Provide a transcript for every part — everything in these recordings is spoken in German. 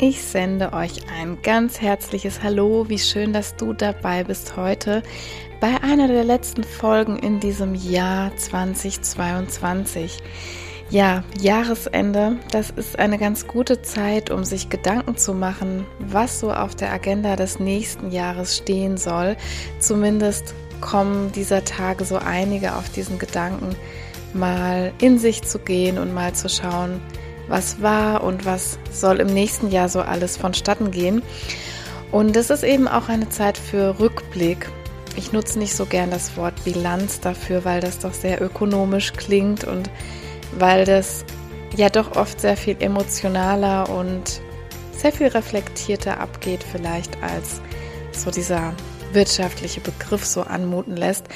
Ich sende euch ein ganz herzliches Hallo. Wie schön, dass du dabei bist heute bei einer der letzten Folgen in diesem Jahr 2022. Ja, Jahresende, das ist eine ganz gute Zeit, um sich Gedanken zu machen, was so auf der Agenda des nächsten Jahres stehen soll. Zumindest kommen dieser Tage so einige auf diesen Gedanken, mal in sich zu gehen und mal zu schauen, was war und was soll im nächsten Jahr so alles vonstatten gehen. Und es ist eben auch eine Zeit für Rückblick. Ich nutze nicht so gern das Wort Bilanz dafür, weil das doch sehr ökonomisch klingt und weil das ja doch oft sehr viel emotionaler und sehr viel reflektierter abgeht vielleicht als so dieser wirtschaftliche Begriff so anmuten lässt,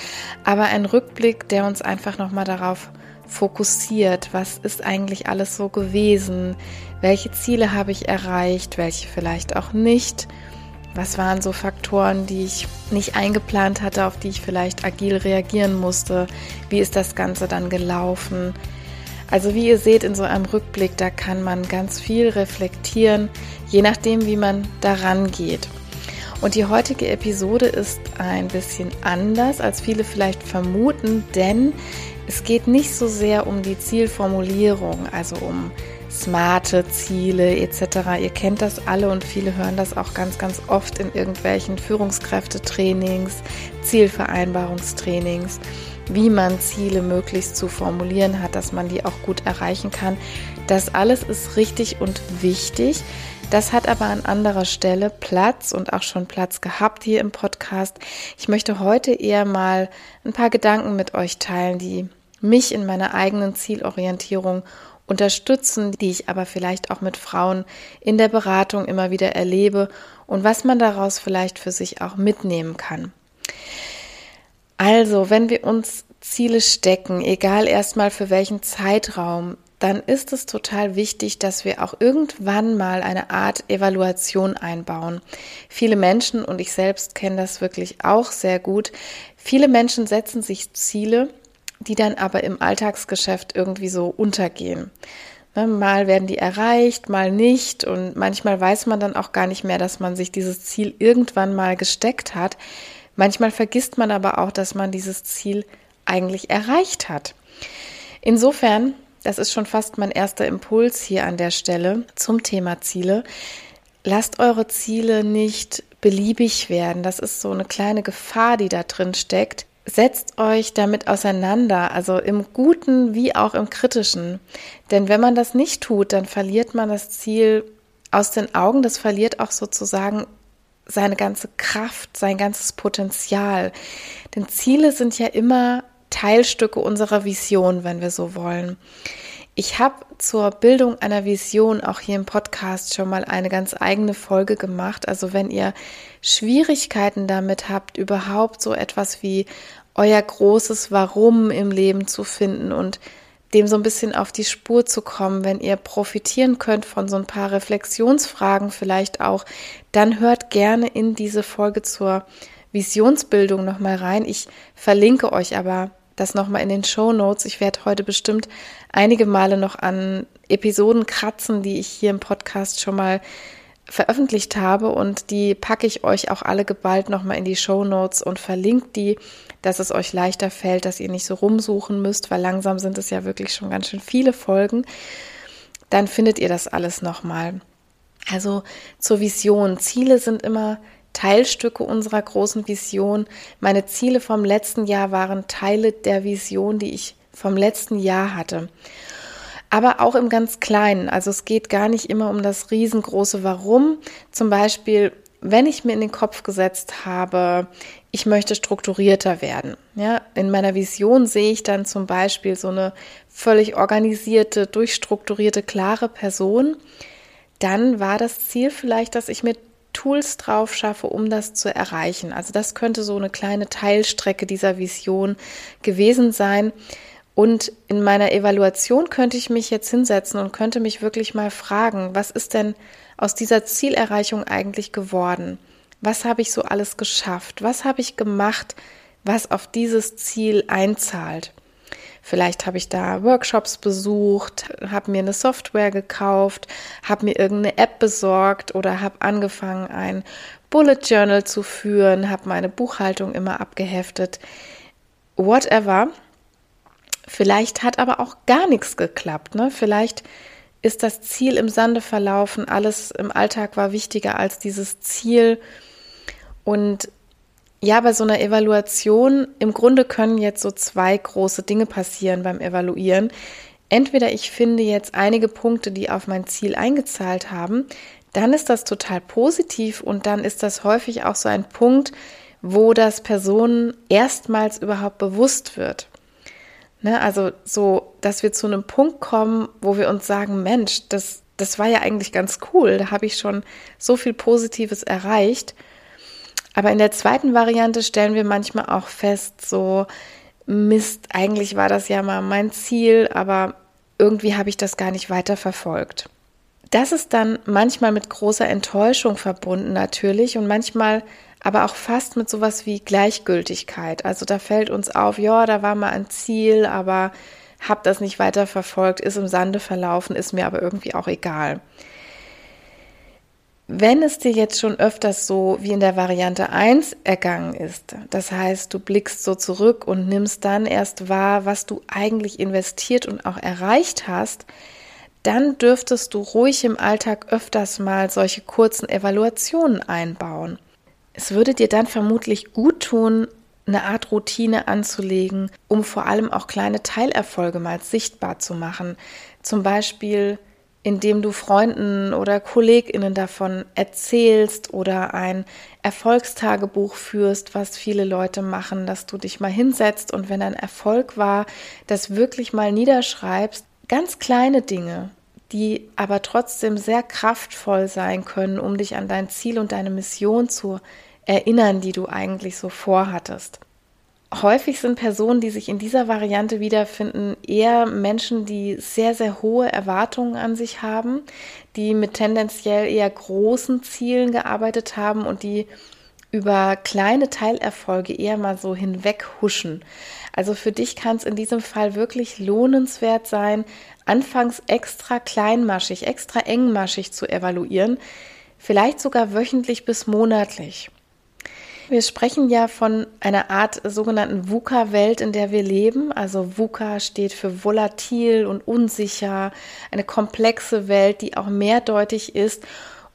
aber ein Rückblick, der uns einfach noch mal darauf fokussiert, was ist eigentlich alles so gewesen, welche Ziele habe ich erreicht, welche vielleicht auch nicht, was waren so Faktoren, die ich nicht eingeplant hatte, auf die ich vielleicht agil reagieren musste, wie ist das Ganze dann gelaufen. Also wie ihr seht in so einem Rückblick, da kann man ganz viel reflektieren, je nachdem, wie man daran geht. Und die heutige Episode ist ein bisschen anders, als viele vielleicht vermuten, denn es geht nicht so sehr um die Zielformulierung, also um smarte Ziele etc. Ihr kennt das alle und viele hören das auch ganz, ganz oft in irgendwelchen Führungskräftetrainings, Zielvereinbarungstrainings, wie man Ziele möglichst zu formulieren hat, dass man die auch gut erreichen kann. Das alles ist richtig und wichtig. Das hat aber an anderer Stelle Platz und auch schon Platz gehabt hier im Podcast. Ich möchte heute eher mal ein paar Gedanken mit euch teilen, die mich in meiner eigenen Zielorientierung unterstützen, die ich aber vielleicht auch mit Frauen in der Beratung immer wieder erlebe und was man daraus vielleicht für sich auch mitnehmen kann. Also, wenn wir uns Ziele stecken, egal erstmal für welchen Zeitraum, dann ist es total wichtig, dass wir auch irgendwann mal eine Art Evaluation einbauen. Viele Menschen, und ich selbst kenne das wirklich auch sehr gut, viele Menschen setzen sich Ziele, die dann aber im Alltagsgeschäft irgendwie so untergehen. Ne, mal werden die erreicht, mal nicht und manchmal weiß man dann auch gar nicht mehr, dass man sich dieses Ziel irgendwann mal gesteckt hat. Manchmal vergisst man aber auch, dass man dieses Ziel eigentlich erreicht hat. Insofern, das ist schon fast mein erster Impuls hier an der Stelle zum Thema Ziele. Lasst eure Ziele nicht beliebig werden. Das ist so eine kleine Gefahr, die da drin steckt setzt euch damit auseinander, also im Guten wie auch im Kritischen. Denn wenn man das nicht tut, dann verliert man das Ziel aus den Augen, das verliert auch sozusagen seine ganze Kraft, sein ganzes Potenzial. Denn Ziele sind ja immer Teilstücke unserer Vision, wenn wir so wollen. Ich habe zur Bildung einer Vision auch hier im Podcast schon mal eine ganz eigene Folge gemacht. Also wenn ihr Schwierigkeiten damit habt, überhaupt so etwas wie euer großes Warum im Leben zu finden und dem so ein bisschen auf die Spur zu kommen, wenn ihr profitieren könnt von so ein paar Reflexionsfragen vielleicht auch, dann hört gerne in diese Folge zur Visionsbildung nochmal rein. Ich verlinke euch aber das nochmal in den Show Notes. Ich werde heute bestimmt einige Male noch an Episoden kratzen, die ich hier im Podcast schon mal veröffentlicht habe und die packe ich euch auch alle geballt nochmal in die Show Notes und verlinke die, dass es euch leichter fällt, dass ihr nicht so rumsuchen müsst, weil langsam sind es ja wirklich schon ganz schön viele Folgen. Dann findet ihr das alles nochmal. Also zur Vision. Ziele sind immer Teilstücke unserer großen Vision. Meine Ziele vom letzten Jahr waren Teile der Vision, die ich vom letzten Jahr hatte. Aber auch im ganz Kleinen. Also es geht gar nicht immer um das riesengroße Warum. Zum Beispiel, wenn ich mir in den Kopf gesetzt habe, ich möchte strukturierter werden. Ja, in meiner Vision sehe ich dann zum Beispiel so eine völlig organisierte, durchstrukturierte, klare Person. Dann war das Ziel vielleicht, dass ich mir Tools drauf schaffe, um das zu erreichen. Also das könnte so eine kleine Teilstrecke dieser Vision gewesen sein. Und in meiner Evaluation könnte ich mich jetzt hinsetzen und könnte mich wirklich mal fragen, was ist denn aus dieser Zielerreichung eigentlich geworden? Was habe ich so alles geschafft? Was habe ich gemacht, was auf dieses Ziel einzahlt? Vielleicht habe ich da Workshops besucht, habe mir eine Software gekauft, habe mir irgendeine App besorgt oder habe angefangen, ein Bullet Journal zu führen, habe meine Buchhaltung immer abgeheftet. Whatever. Vielleicht hat aber auch gar nichts geklappt. Ne? Vielleicht ist das Ziel im Sande verlaufen. Alles im Alltag war wichtiger als dieses Ziel. Und ja, bei so einer Evaluation, im Grunde können jetzt so zwei große Dinge passieren beim Evaluieren. Entweder ich finde jetzt einige Punkte, die auf mein Ziel eingezahlt haben, dann ist das total positiv und dann ist das häufig auch so ein Punkt, wo das Personen erstmals überhaupt bewusst wird. Ne, also so, dass wir zu einem Punkt kommen, wo wir uns sagen, Mensch, das, das war ja eigentlich ganz cool, da habe ich schon so viel Positives erreicht. Aber in der zweiten Variante stellen wir manchmal auch fest, so Mist, eigentlich war das ja mal mein Ziel, aber irgendwie habe ich das gar nicht weiter verfolgt. Das ist dann manchmal mit großer Enttäuschung verbunden natürlich und manchmal aber auch fast mit sowas wie Gleichgültigkeit. Also da fällt uns auf, ja, da war mal ein Ziel, aber habe das nicht weiter verfolgt, ist im Sande verlaufen, ist mir aber irgendwie auch egal. Wenn es dir jetzt schon öfters so wie in der Variante 1 ergangen ist, das heißt, du blickst so zurück und nimmst dann erst wahr, was du eigentlich investiert und auch erreicht hast, dann dürftest du ruhig im Alltag öfters mal solche kurzen Evaluationen einbauen. Es würde dir dann vermutlich gut tun, eine Art Routine anzulegen, um vor allem auch kleine Teilerfolge mal sichtbar zu machen. Zum Beispiel indem du Freunden oder Kolleginnen davon erzählst oder ein Erfolgstagebuch führst, was viele Leute machen, dass du dich mal hinsetzt und wenn ein Erfolg war, das wirklich mal niederschreibst. Ganz kleine Dinge, die aber trotzdem sehr kraftvoll sein können, um dich an dein Ziel und deine Mission zu erinnern, die du eigentlich so vorhattest. Häufig sind Personen, die sich in dieser Variante wiederfinden, eher Menschen, die sehr, sehr hohe Erwartungen an sich haben, die mit tendenziell eher großen Zielen gearbeitet haben und die über kleine Teilerfolge eher mal so hinweghuschen. Also für dich kann es in diesem Fall wirklich lohnenswert sein, anfangs extra kleinmaschig, extra engmaschig zu evaluieren, vielleicht sogar wöchentlich bis monatlich. Wir sprechen ja von einer Art sogenannten VUCA-Welt, in der wir leben. Also VUCA steht für volatil und unsicher, eine komplexe Welt, die auch mehrdeutig ist.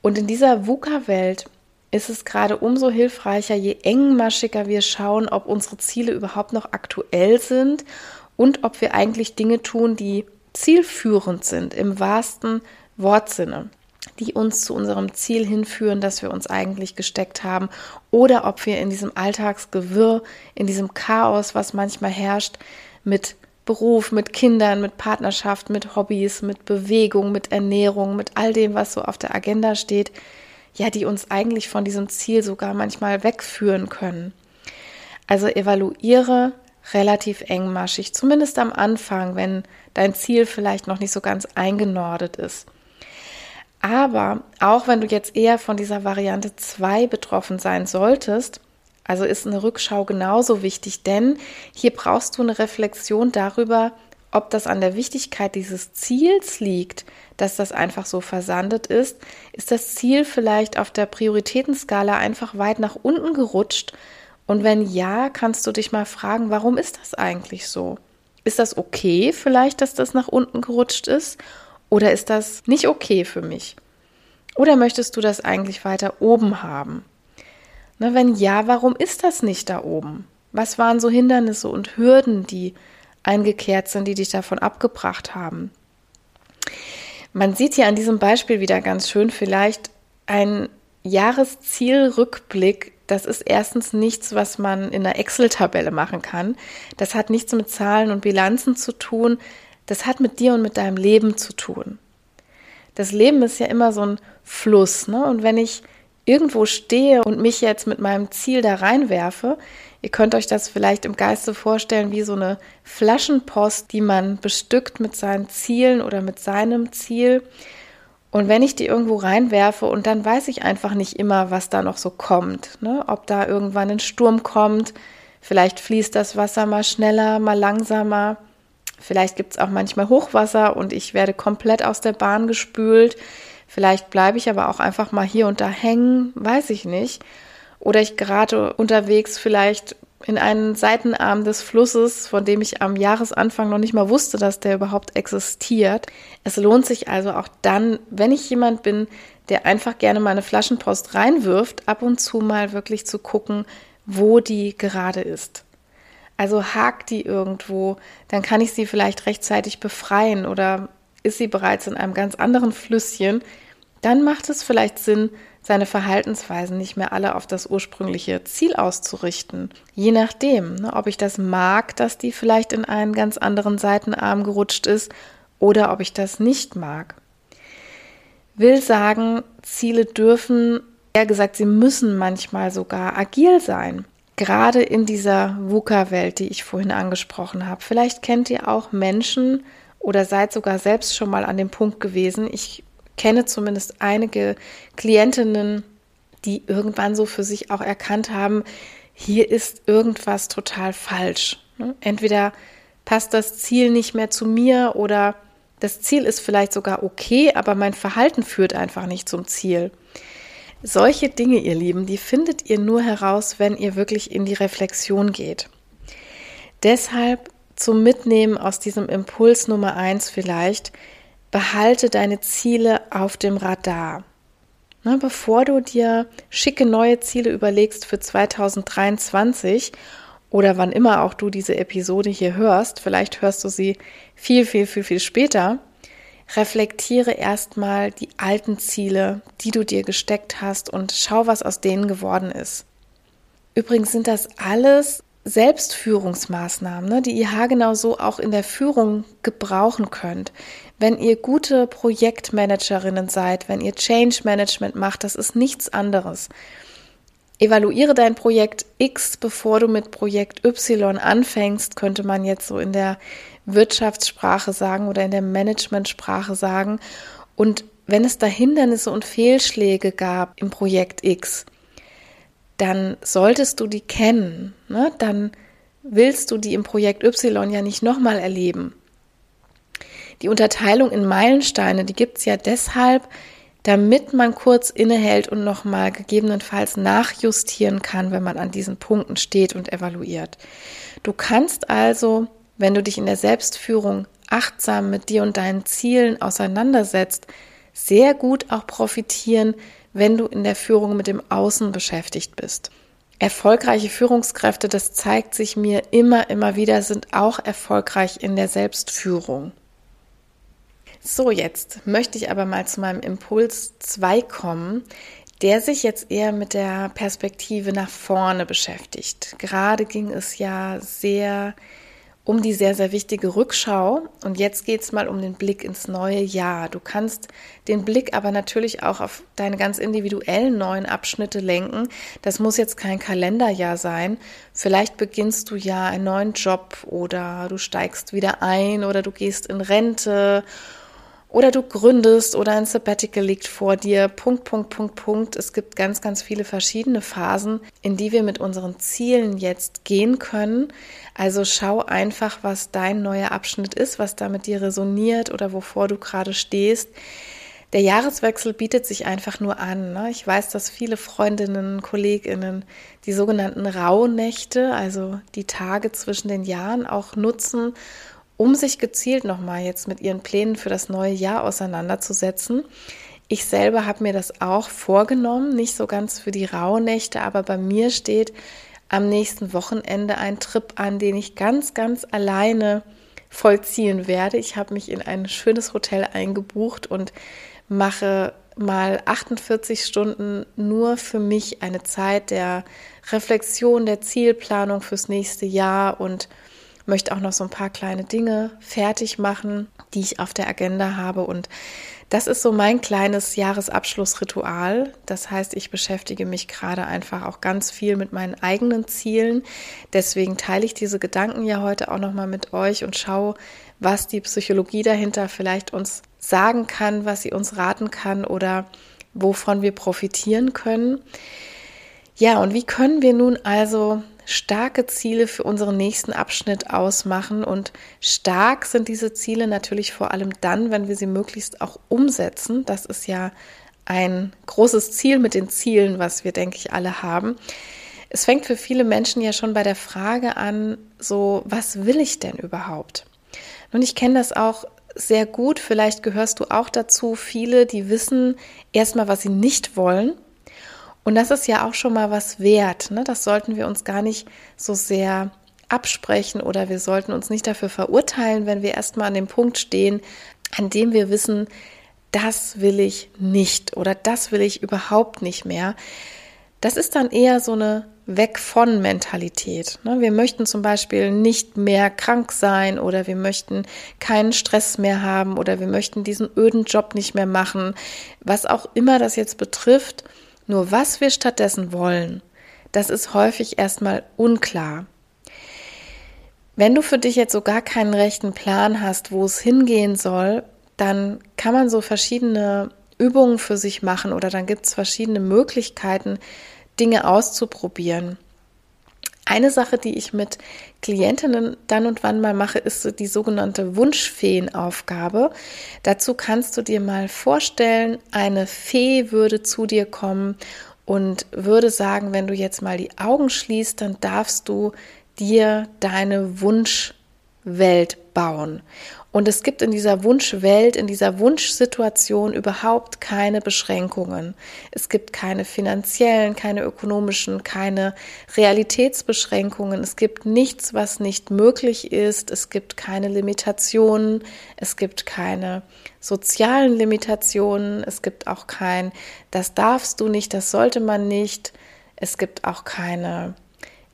Und in dieser VUCA-Welt ist es gerade umso hilfreicher, je engmaschiger wir schauen, ob unsere Ziele überhaupt noch aktuell sind und ob wir eigentlich Dinge tun, die zielführend sind im wahrsten Wortsinne die uns zu unserem Ziel hinführen, das wir uns eigentlich gesteckt haben, oder ob wir in diesem Alltagsgewirr, in diesem Chaos, was manchmal herrscht, mit Beruf, mit Kindern, mit Partnerschaft, mit Hobbys, mit Bewegung, mit Ernährung, mit all dem, was so auf der Agenda steht, ja, die uns eigentlich von diesem Ziel sogar manchmal wegführen können. Also evaluiere relativ engmaschig, zumindest am Anfang, wenn dein Ziel vielleicht noch nicht so ganz eingenordet ist. Aber auch wenn du jetzt eher von dieser Variante 2 betroffen sein solltest, also ist eine Rückschau genauso wichtig, denn hier brauchst du eine Reflexion darüber, ob das an der Wichtigkeit dieses Ziels liegt, dass das einfach so versandet ist. Ist das Ziel vielleicht auf der Prioritätenskala einfach weit nach unten gerutscht? Und wenn ja, kannst du dich mal fragen, warum ist das eigentlich so? Ist das okay vielleicht, dass das nach unten gerutscht ist? Oder ist das nicht okay für mich? Oder möchtest du das eigentlich weiter oben haben? Na, wenn ja, warum ist das nicht da oben? Was waren so Hindernisse und Hürden, die eingekehrt sind, die dich davon abgebracht haben? Man sieht hier an diesem Beispiel wieder ganz schön vielleicht ein Jahreszielrückblick. Das ist erstens nichts, was man in einer Excel-Tabelle machen kann. Das hat nichts mit Zahlen und Bilanzen zu tun das hat mit dir und mit deinem Leben zu tun. Das Leben ist ja immer so ein Fluss, ne? Und wenn ich irgendwo stehe und mich jetzt mit meinem Ziel da reinwerfe, ihr könnt euch das vielleicht im Geiste vorstellen wie so eine Flaschenpost, die man bestückt mit seinen Zielen oder mit seinem Ziel. Und wenn ich die irgendwo reinwerfe und dann weiß ich einfach nicht immer, was da noch so kommt, ne? ob da irgendwann ein Sturm kommt, vielleicht fließt das Wasser mal schneller, mal langsamer, vielleicht gibt es auch manchmal Hochwasser und ich werde komplett aus der Bahn gespült. Vielleicht bleibe ich aber auch einfach mal hier und da hängen, weiß ich nicht. Oder ich gerate unterwegs vielleicht in einen Seitenarm des Flusses, von dem ich am Jahresanfang noch nicht mal wusste, dass der überhaupt existiert. Es lohnt sich also auch dann, wenn ich jemand bin, der einfach gerne mal eine Flaschenpost reinwirft, ab und zu mal wirklich zu gucken, wo die gerade ist. Also hakt die irgendwo, dann kann ich sie vielleicht rechtzeitig befreien oder ist sie bereits in einem ganz anderen Flüsschen, dann macht es vielleicht Sinn, seine Verhaltensweisen nicht mehr alle auf das ursprüngliche Ziel auszurichten. Je nachdem, ne, ob ich das mag, dass die vielleicht in einen ganz anderen Seitenarm gerutscht ist oder ob ich das nicht mag. Will sagen, Ziele dürfen, eher gesagt, sie müssen manchmal sogar agil sein. Gerade in dieser VUCA-Welt, die ich vorhin angesprochen habe. Vielleicht kennt ihr auch Menschen, oder seid sogar selbst schon mal an dem Punkt gewesen. Ich kenne zumindest einige Klientinnen, die irgendwann so für sich auch erkannt haben, hier ist irgendwas total falsch. Ne? Entweder passt das Ziel nicht mehr zu mir oder das Ziel ist vielleicht sogar okay, aber mein Verhalten führt einfach nicht zum Ziel. Solche Dinge, ihr Lieben, die findet ihr nur heraus, wenn ihr wirklich in die Reflexion geht. Deshalb zum Mitnehmen aus diesem Impuls Nummer eins vielleicht, behalte deine Ziele auf dem Radar. Na, bevor du dir schicke neue Ziele überlegst für 2023 oder wann immer auch du diese Episode hier hörst, vielleicht hörst du sie viel, viel, viel, viel später, reflektiere erstmal die alten Ziele, die du dir gesteckt hast und schau, was aus denen geworden ist. Übrigens sind das alles Selbstführungsmaßnahmen, ne, die ihr haargenau so auch in der Führung gebrauchen könnt. Wenn ihr gute Projektmanagerinnen seid, wenn ihr Change Management macht, das ist nichts anderes. Evaluiere dein Projekt X, bevor du mit Projekt Y anfängst, könnte man jetzt so in der Wirtschaftssprache sagen oder in der Managementsprache sagen. Und wenn es da Hindernisse und Fehlschläge gab im Projekt X, dann solltest du die kennen. Ne? Dann willst du die im Projekt Y ja nicht nochmal erleben. Die Unterteilung in Meilensteine, die gibt es ja deshalb, damit man kurz innehält und nochmal gegebenenfalls nachjustieren kann, wenn man an diesen Punkten steht und evaluiert. Du kannst also, wenn du dich in der Selbstführung achtsam mit dir und deinen Zielen auseinandersetzt, sehr gut auch profitieren, wenn du in der Führung mit dem Außen beschäftigt bist. Erfolgreiche Führungskräfte, das zeigt sich mir immer, immer wieder, sind auch erfolgreich in der Selbstführung. So, jetzt möchte ich aber mal zu meinem Impuls 2 kommen, der sich jetzt eher mit der Perspektive nach vorne beschäftigt. Gerade ging es ja sehr um die sehr, sehr wichtige Rückschau. Und jetzt geht es mal um den Blick ins neue Jahr. Du kannst den Blick aber natürlich auch auf deine ganz individuellen neuen Abschnitte lenken. Das muss jetzt kein Kalenderjahr sein. Vielleicht beginnst du ja einen neuen Job oder du steigst wieder ein oder du gehst in Rente oder du gründest oder ein Sabbatical liegt vor dir. Punkt, Punkt, Punkt, Punkt. Es gibt ganz, ganz viele verschiedene Phasen, in die wir mit unseren Zielen jetzt gehen können. Also schau einfach, was dein neuer Abschnitt ist, was da mit dir resoniert oder wovor du gerade stehst. Der Jahreswechsel bietet sich einfach nur an. Ne? Ich weiß, dass viele Freundinnen, Kolleginnen die sogenannten Rauhnächte, also die Tage zwischen den Jahren, auch nutzen, um sich gezielt nochmal jetzt mit ihren Plänen für das neue Jahr auseinanderzusetzen. Ich selber habe mir das auch vorgenommen, nicht so ganz für die Rauhnächte, aber bei mir steht am nächsten Wochenende ein Trip an, den ich ganz, ganz alleine vollziehen werde. Ich habe mich in ein schönes Hotel eingebucht und mache mal 48 Stunden nur für mich eine Zeit der Reflexion, der Zielplanung fürs nächste Jahr und möchte auch noch so ein paar kleine Dinge fertig machen, die ich auf der Agenda habe. Und Das ist so mein kleines Jahresabschlussritual. Das heißt, ich beschäftige mich gerade einfach auch ganz viel mit meinen eigenen Zielen. Deswegen teile ich diese Gedanken ja heute auch nochmal mit euch und schaue, was die Psychologie dahinter vielleicht uns sagen kann, was sie uns raten kann oder wovon wir profitieren können. Ja, und wie können wir nun also starke Ziele für unseren nächsten Abschnitt ausmachen. Und stark sind diese Ziele natürlich vor allem dann, wenn wir sie möglichst auch umsetzen. Das ist ja ein großes Ziel mit den Zielen, was wir, denke ich, alle haben. Es fängt für viele Menschen ja schon bei der Frage an, so, was will ich denn überhaupt? Und ich kenne das auch sehr gut, vielleicht gehörst du auch dazu, viele, die wissen erstmal, was sie nicht wollen und das ist ja auch schon mal was wert. Ne? Das sollten wir uns gar nicht so sehr absprechen oder wir sollten uns nicht dafür verurteilen, wenn wir erstmal an dem Punkt stehen, an dem wir wissen, das will ich nicht oder das will ich überhaupt nicht mehr. Das ist dann eher so eine Weg von Mentalität. Ne? Wir möchten zum Beispiel nicht mehr krank sein oder wir möchten keinen Stress mehr haben oder wir möchten diesen öden Job nicht mehr machen. Was auch immer das jetzt betrifft, nur was wir stattdessen wollen, das ist häufig erstmal unklar. Wenn du für dich jetzt so gar keinen rechten Plan hast, wo es hingehen soll, dann kann man so verschiedene Übungen für sich machen oder dann gibt es verschiedene Möglichkeiten, Dinge auszuprobieren. Eine Sache, die ich mit Klientinnen dann und wann mal mache, ist die sogenannte Wunschfeenaufgabe. Dazu kannst du dir mal vorstellen, eine Fee würde zu dir kommen und würde sagen, wenn du jetzt mal die Augen schließt, dann darfst du dir deine Wunschwelt bauen. Und es gibt in dieser Wunschwelt, in dieser Wunschsituation überhaupt keine Beschränkungen. Es gibt keine finanziellen, keine ökonomischen, keine Realitätsbeschränkungen. Es gibt nichts, was nicht möglich ist. Es gibt keine Limitationen. Es gibt keine sozialen Limitationen. Es gibt auch kein, das darfst du nicht, das sollte man nicht. Es gibt auch keine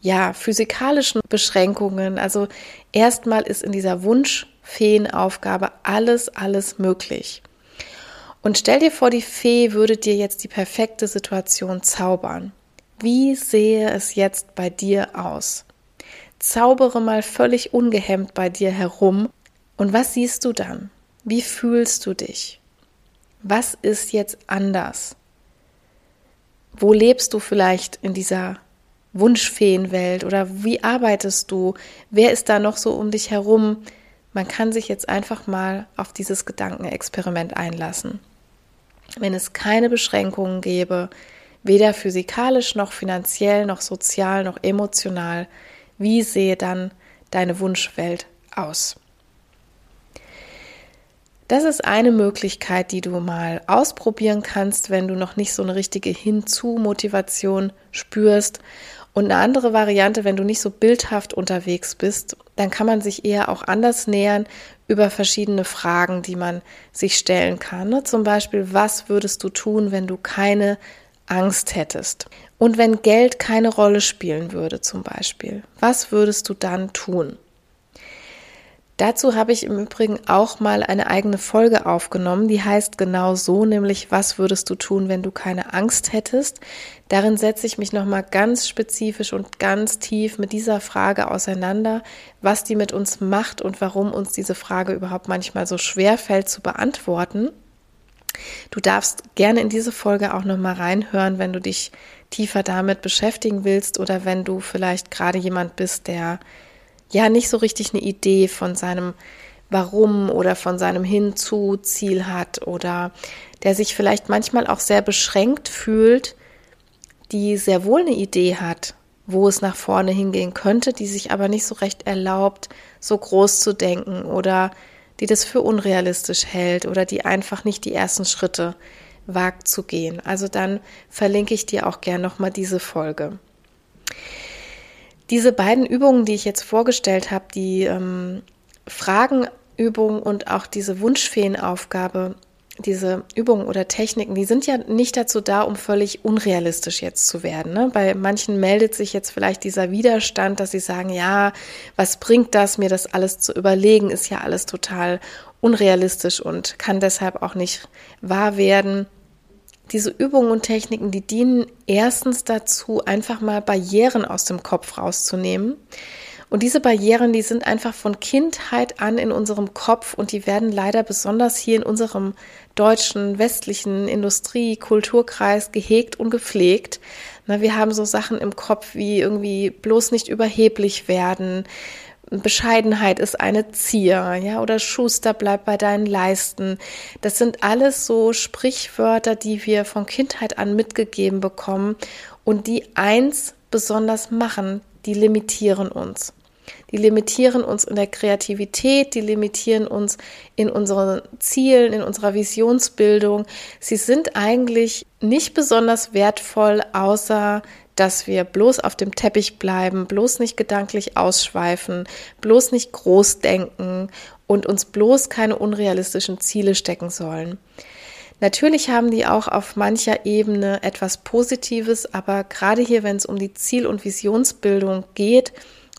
ja, physikalischen Beschränkungen. Also erstmal ist in dieser Wunsch Feenaufgabe, alles, alles möglich. Und stell dir vor, die Fee würde dir jetzt die perfekte Situation zaubern. Wie sehe es jetzt bei dir aus? Zaubere mal völlig ungehemmt bei dir herum. Und was siehst du dann? Wie fühlst du dich? Was ist jetzt anders? Wo lebst du vielleicht in dieser Wunschfeenwelt oder wie arbeitest du? Wer ist da noch so um dich herum? Man kann sich jetzt einfach mal auf dieses Gedankenexperiment einlassen. Wenn es keine Beschränkungen gäbe, weder physikalisch noch finanziell noch sozial noch emotional, wie sehe dann deine Wunschwelt aus? Das ist eine Möglichkeit, die du mal ausprobieren kannst, wenn du noch nicht so eine richtige Hinzu-Motivation spürst und eine andere Variante, wenn du nicht so bildhaft unterwegs bist, dann kann man sich eher auch anders nähern über verschiedene Fragen, die man sich stellen kann. Ne? Zum Beispiel, was würdest du tun, wenn du keine Angst hättest? Und wenn Geld keine Rolle spielen würde, zum Beispiel, was würdest du dann tun? Dazu habe ich im Übrigen auch mal eine eigene Folge aufgenommen, die heißt genau so, nämlich was würdest du tun, wenn du keine Angst hättest? Darin setze ich mich nochmal ganz spezifisch und ganz tief mit dieser Frage auseinander, was die mit uns macht und warum uns diese Frage überhaupt manchmal so schwer fällt zu beantworten. Du darfst gerne in diese Folge auch nochmal reinhören, wenn du dich tiefer damit beschäftigen willst oder wenn du vielleicht gerade jemand bist, der ja nicht so richtig eine Idee von seinem Warum oder von seinem Hinzu-Ziel hat oder der sich vielleicht manchmal auch sehr beschränkt fühlt, die sehr wohl eine Idee hat, wo es nach vorne hingehen könnte, die sich aber nicht so recht erlaubt, so groß zu denken oder die das für unrealistisch hält oder die einfach nicht die ersten Schritte wagt zu gehen. Also dann verlinke ich dir auch gern nochmal diese Folge. Diese beiden Übungen, die ich jetzt vorgestellt habe, die ähm, Fragenübung und auch diese Wunschfeenaufgabe, diese Übungen oder Techniken, die sind ja nicht dazu da, um völlig unrealistisch jetzt zu werden. Ne? Bei manchen meldet sich jetzt vielleicht dieser Widerstand, dass sie sagen, ja, was bringt das, mir das alles zu überlegen, ist ja alles total unrealistisch und kann deshalb auch nicht wahr werden. Diese Übungen und Techniken, die dienen erstens dazu, einfach mal Barrieren aus dem Kopf rauszunehmen und diese Barrieren, die sind einfach von Kindheit an in unserem Kopf und die werden leider besonders hier in unserem deutschen, westlichen Industrie-, Kulturkreis gehegt und gepflegt. Na, wir haben so Sachen im Kopf wie irgendwie bloß nicht überheblich werden, Bescheidenheit ist eine Zier, ja, oder Schuster bleibt bei deinen Leisten. Das sind alles so Sprichwörter, die wir von Kindheit an mitgegeben bekommen und die eins besonders machen, die limitieren uns. Die limitieren uns in der Kreativität, die limitieren uns in unseren Zielen, in unserer Visionsbildung. Sie sind eigentlich nicht besonders wertvoll, außer dass wir bloß auf dem Teppich bleiben, bloß nicht gedanklich ausschweifen, bloß nicht groß denken und uns bloß keine unrealistischen Ziele stecken sollen. Natürlich haben die auch auf mancher Ebene etwas Positives, aber gerade hier, wenn es um die Ziel- und Visionsbildung geht,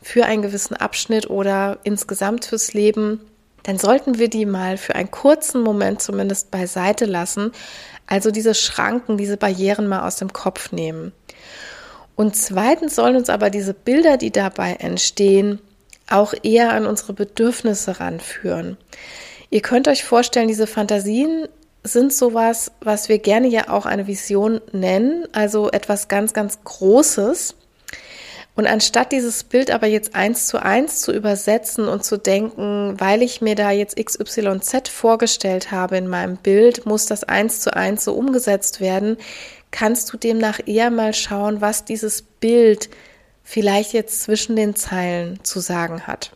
für einen gewissen Abschnitt oder insgesamt fürs Leben, dann sollten wir die mal für einen kurzen Moment zumindest beiseite lassen. Also diese Schranken, diese Barrieren mal aus dem Kopf nehmen. Und zweitens sollen uns aber diese Bilder, die dabei entstehen, auch eher an unsere Bedürfnisse ranführen. Ihr könnt euch vorstellen, diese Fantasien sind sowas, was wir gerne ja auch eine Vision nennen, also etwas ganz, ganz Großes. Und anstatt dieses Bild aber jetzt eins zu eins zu übersetzen und zu denken, weil ich mir da jetzt XYZ vorgestellt habe in meinem Bild, muss das eins zu eins so umgesetzt werden, kannst du demnach eher mal schauen, was dieses Bild vielleicht jetzt zwischen den Zeilen zu sagen hat.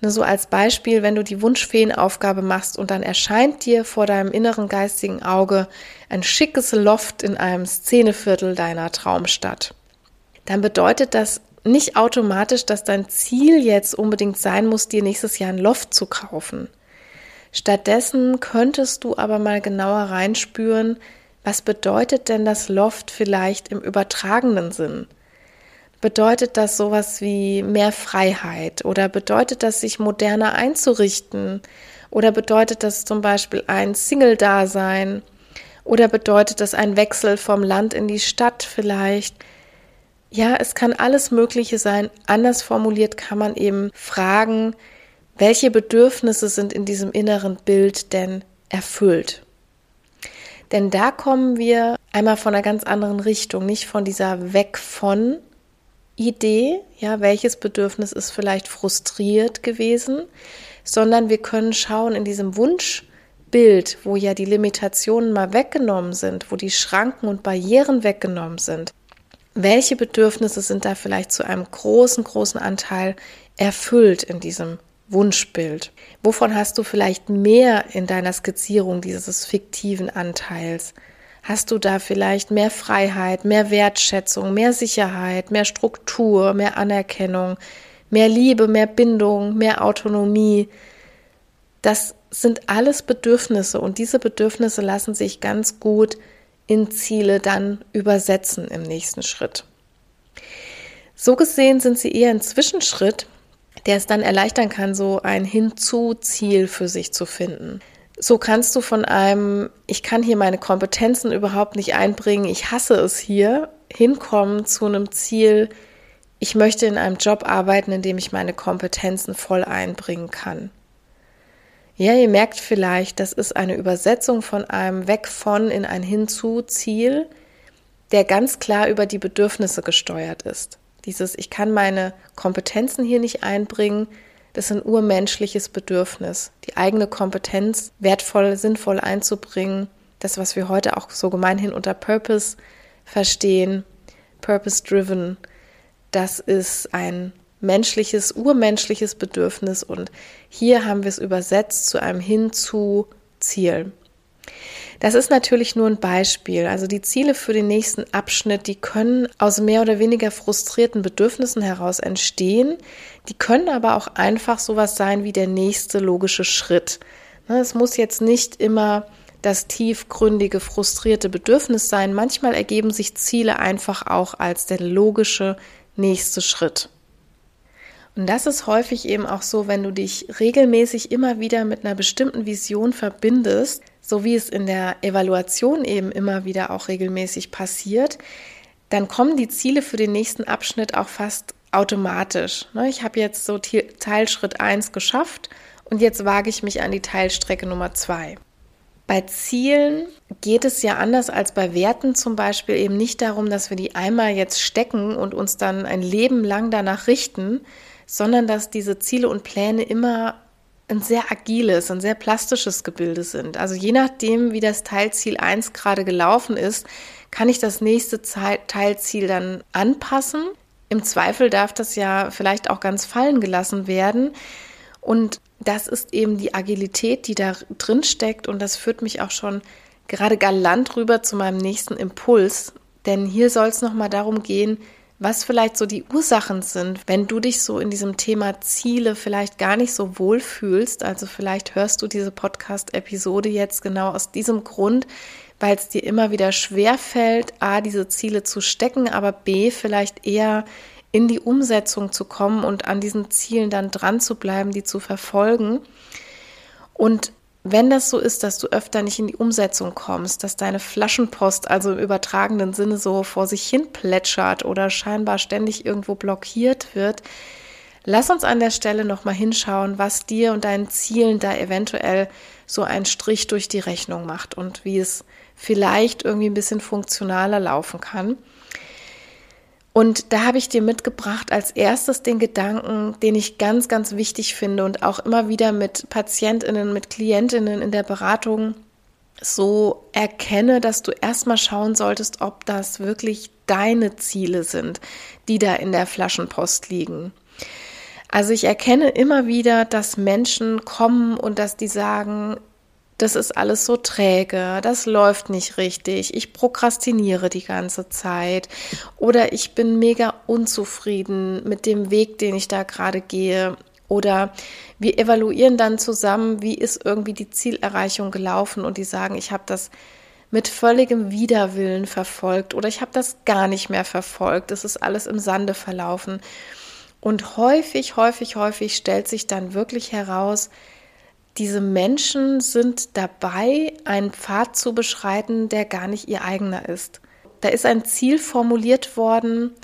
Nur so als Beispiel, wenn du die Wunschfeenaufgabe machst und dann erscheint dir vor deinem inneren geistigen Auge ein schickes Loft in einem Szeneviertel deiner Traumstadt dann bedeutet das nicht automatisch, dass dein Ziel jetzt unbedingt sein muss, dir nächstes Jahr ein Loft zu kaufen. Stattdessen könntest du aber mal genauer reinspüren, was bedeutet denn das Loft vielleicht im übertragenen Sinn? Bedeutet das sowas wie mehr Freiheit oder bedeutet das, sich moderner einzurichten? Oder bedeutet das zum Beispiel ein Single-Dasein? Oder bedeutet das ein Wechsel vom Land in die Stadt vielleicht? Ja, es kann alles Mögliche sein. Anders formuliert kann man eben fragen, welche Bedürfnisse sind in diesem inneren Bild denn erfüllt? Denn da kommen wir einmal von einer ganz anderen Richtung, nicht von dieser Weg von Idee, ja, welches Bedürfnis ist vielleicht frustriert gewesen, sondern wir können schauen in diesem Wunschbild, wo ja die Limitationen mal weggenommen sind, wo die Schranken und Barrieren weggenommen sind, welche Bedürfnisse sind da vielleicht zu einem großen, großen Anteil erfüllt in diesem Wunschbild? Wovon hast du vielleicht mehr in deiner Skizzierung dieses fiktiven Anteils? Hast du da vielleicht mehr Freiheit, mehr Wertschätzung, mehr Sicherheit, mehr Struktur, mehr Anerkennung, mehr Liebe, mehr Bindung, mehr Autonomie? Das sind alles Bedürfnisse und diese Bedürfnisse lassen sich ganz gut in Ziele dann übersetzen im nächsten Schritt. So gesehen sind sie eher ein Zwischenschritt, der es dann erleichtern kann, so ein Hinzu-Ziel für sich zu finden. So kannst du von einem, ich kann hier meine Kompetenzen überhaupt nicht einbringen, ich hasse es hier, hinkommen zu einem Ziel, ich möchte in einem Job arbeiten, in dem ich meine Kompetenzen voll einbringen kann. Ja, ihr merkt vielleicht, das ist eine Übersetzung von einem Weg von in ein Hinzu Ziel, der ganz klar über die Bedürfnisse gesteuert ist. Dieses, ich kann meine Kompetenzen hier nicht einbringen, das ist ein urmenschliches Bedürfnis, die eigene Kompetenz wertvoll, sinnvoll einzubringen. Das, was wir heute auch so gemeinhin unter Purpose verstehen, Purpose Driven, das ist ein menschliches, urmenschliches Bedürfnis und hier haben wir es übersetzt zu einem Hinzu Ziel. Das ist natürlich nur ein Beispiel. Also die Ziele für den nächsten Abschnitt, die können aus mehr oder weniger frustrierten Bedürfnissen heraus entstehen. Die können aber auch einfach sowas sein wie der nächste logische Schritt. Ne, es muss jetzt nicht immer das tiefgründige, frustrierte Bedürfnis sein. Manchmal ergeben sich Ziele einfach auch als der logische nächste Schritt. Und das ist häufig eben auch so, wenn du dich regelmäßig immer wieder mit einer bestimmten Vision verbindest, so wie es in der Evaluation eben immer wieder auch regelmäßig passiert, dann kommen die Ziele für den nächsten Abschnitt auch fast automatisch. Ne, ich habe jetzt so Teilschritt 1 geschafft und jetzt wage ich mich an die Teilstrecke Nummer 2. Bei Zielen geht es ja anders als bei Werten zum Beispiel eben nicht darum, dass wir die einmal jetzt stecken und uns dann ein Leben lang danach richten, sondern dass diese Ziele und Pläne immer ein sehr agiles, ein sehr plastisches Gebilde sind. Also je nachdem, wie das Teilziel 1 gerade gelaufen ist, kann ich das nächste Teilziel dann anpassen. Im Zweifel darf das ja vielleicht auch ganz fallen gelassen werden. Und das ist eben die Agilität, die da drin steckt. Und das führt mich auch schon gerade galant rüber zu meinem nächsten Impuls. Denn hier soll es nochmal darum gehen, was vielleicht so die Ursachen sind, wenn du dich so in diesem Thema Ziele vielleicht gar nicht so wohl fühlst. Also vielleicht hörst du diese Podcast-Episode jetzt genau aus diesem Grund, weil es dir immer wieder schwer fällt, a, diese Ziele zu stecken, aber b, vielleicht eher in die Umsetzung zu kommen und an diesen Zielen dann dran zu bleiben, die zu verfolgen. Und wenn das so ist, dass du öfter nicht in die Umsetzung kommst, dass deine Flaschenpost also im übertragenen Sinne so vor sich hin plätschert oder scheinbar ständig irgendwo blockiert wird, lass uns an der Stelle nochmal hinschauen, was dir und deinen Zielen da eventuell so einen Strich durch die Rechnung macht und wie es vielleicht irgendwie ein bisschen funktionaler laufen kann. Und da habe ich dir mitgebracht als erstes den Gedanken, den ich ganz, ganz wichtig finde und auch immer wieder mit Patientinnen, mit Klientinnen in der Beratung so erkenne, dass du erstmal schauen solltest, ob das wirklich deine Ziele sind, die da in der Flaschenpost liegen. Also ich erkenne immer wieder, dass Menschen kommen und dass die sagen, das ist alles so träge, das läuft nicht richtig, ich prokrastiniere die ganze Zeit oder ich bin mega unzufrieden mit dem Weg, den ich da gerade gehe oder wir evaluieren dann zusammen, wie ist irgendwie die Zielerreichung gelaufen und die sagen, ich habe das mit völligem Widerwillen verfolgt oder ich habe das gar nicht mehr verfolgt, es ist alles im Sande verlaufen. Und häufig, häufig, häufig stellt sich dann wirklich heraus, diese Menschen sind dabei, einen Pfad zu beschreiten, der gar nicht ihr eigener ist. Da ist ein Ziel formuliert worden,